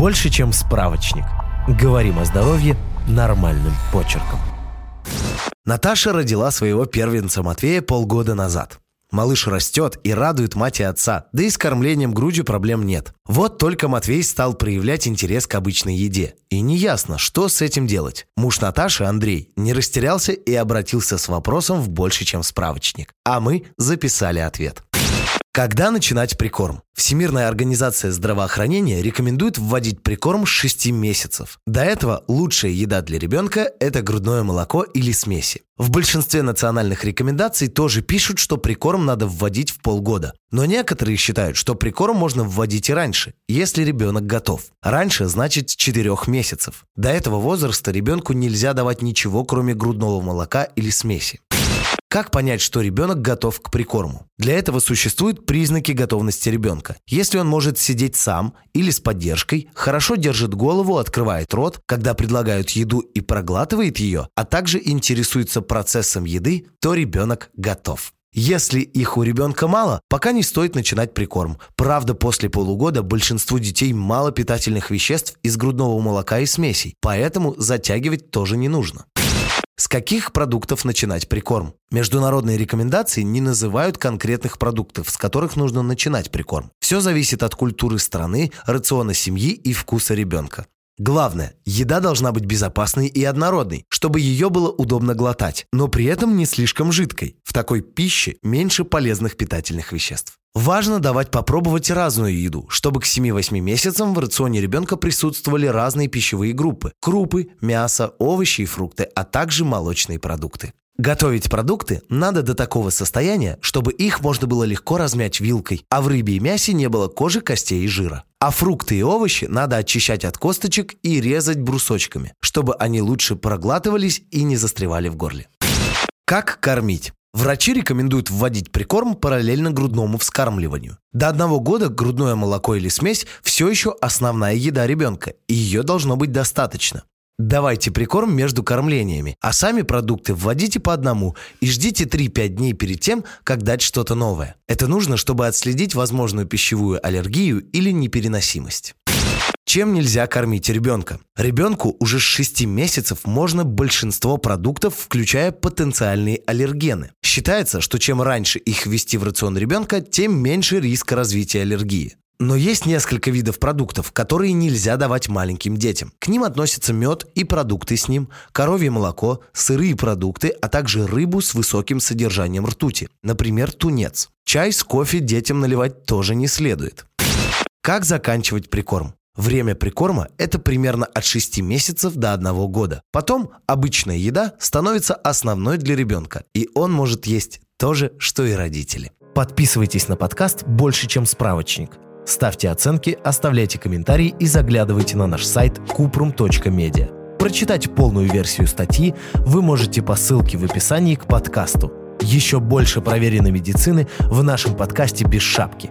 больше, чем справочник. Говорим о здоровье нормальным почерком. Наташа родила своего первенца Матвея полгода назад. Малыш растет и радует мать и отца, да и с кормлением грудью проблем нет. Вот только Матвей стал проявлять интерес к обычной еде. И неясно, что с этим делать. Муж Наташи, Андрей, не растерялся и обратился с вопросом в больше, чем справочник. А мы записали ответ. Когда начинать прикорм? Всемирная организация здравоохранения рекомендует вводить прикорм с 6 месяцев. До этого лучшая еда для ребенка – это грудное молоко или смеси. В большинстве национальных рекомендаций тоже пишут, что прикорм надо вводить в полгода. Но некоторые считают, что прикорм можно вводить и раньше, если ребенок готов. Раньше значит с 4 месяцев. До этого возраста ребенку нельзя давать ничего, кроме грудного молока или смеси. Как понять, что ребенок готов к прикорму? Для этого существуют признаки готовности ребенка. Если он может сидеть сам или с поддержкой, хорошо держит голову, открывает рот, когда предлагают еду и проглатывает ее, а также интересуется процессом еды, то ребенок готов. Если их у ребенка мало, пока не стоит начинать прикорм. Правда, после полугода большинству детей мало питательных веществ из грудного молока и смесей, поэтому затягивать тоже не нужно. С каких продуктов начинать прикорм? Международные рекомендации не называют конкретных продуктов, с которых нужно начинать прикорм. Все зависит от культуры страны, рациона семьи и вкуса ребенка. Главное, еда должна быть безопасной и однородной, чтобы ее было удобно глотать, но при этом не слишком жидкой. В такой пище меньше полезных питательных веществ. Важно давать попробовать разную еду, чтобы к 7-8 месяцам в рационе ребенка присутствовали разные пищевые группы – крупы, мясо, овощи и фрукты, а также молочные продукты. Готовить продукты надо до такого состояния, чтобы их можно было легко размять вилкой, а в рыбе и мясе не было кожи, костей и жира. А фрукты и овощи надо очищать от косточек и резать брусочками, чтобы они лучше проглатывались и не застревали в горле. Как кормить? Врачи рекомендуют вводить прикорм параллельно грудному вскармливанию. До одного года грудное молоко или смесь все еще основная еда ребенка, и ее должно быть достаточно. Давайте прикорм между кормлениями, а сами продукты вводите по одному и ждите 3-5 дней перед тем, как дать что-то новое. Это нужно, чтобы отследить возможную пищевую аллергию или непереносимость. Чем нельзя кормить ребенка? Ребенку уже с 6 месяцев можно большинство продуктов, включая потенциальные аллергены. Считается, что чем раньше их ввести в рацион ребенка, тем меньше риск развития аллергии. Но есть несколько видов продуктов, которые нельзя давать маленьким детям. К ним относятся мед и продукты с ним, коровье молоко, сырые продукты, а также рыбу с высоким содержанием ртути, например, тунец. Чай с кофе детям наливать тоже не следует. Как заканчивать прикорм? Время прикорма – это примерно от 6 месяцев до 1 года. Потом обычная еда становится основной для ребенка, и он может есть то же, что и родители. Подписывайтесь на подкаст «Больше, чем справочник». Ставьте оценки, оставляйте комментарии и заглядывайте на наш сайт kuprum.media. Прочитать полную версию статьи вы можете по ссылке в описании к подкасту. Еще больше проверенной медицины в нашем подкасте «Без шапки».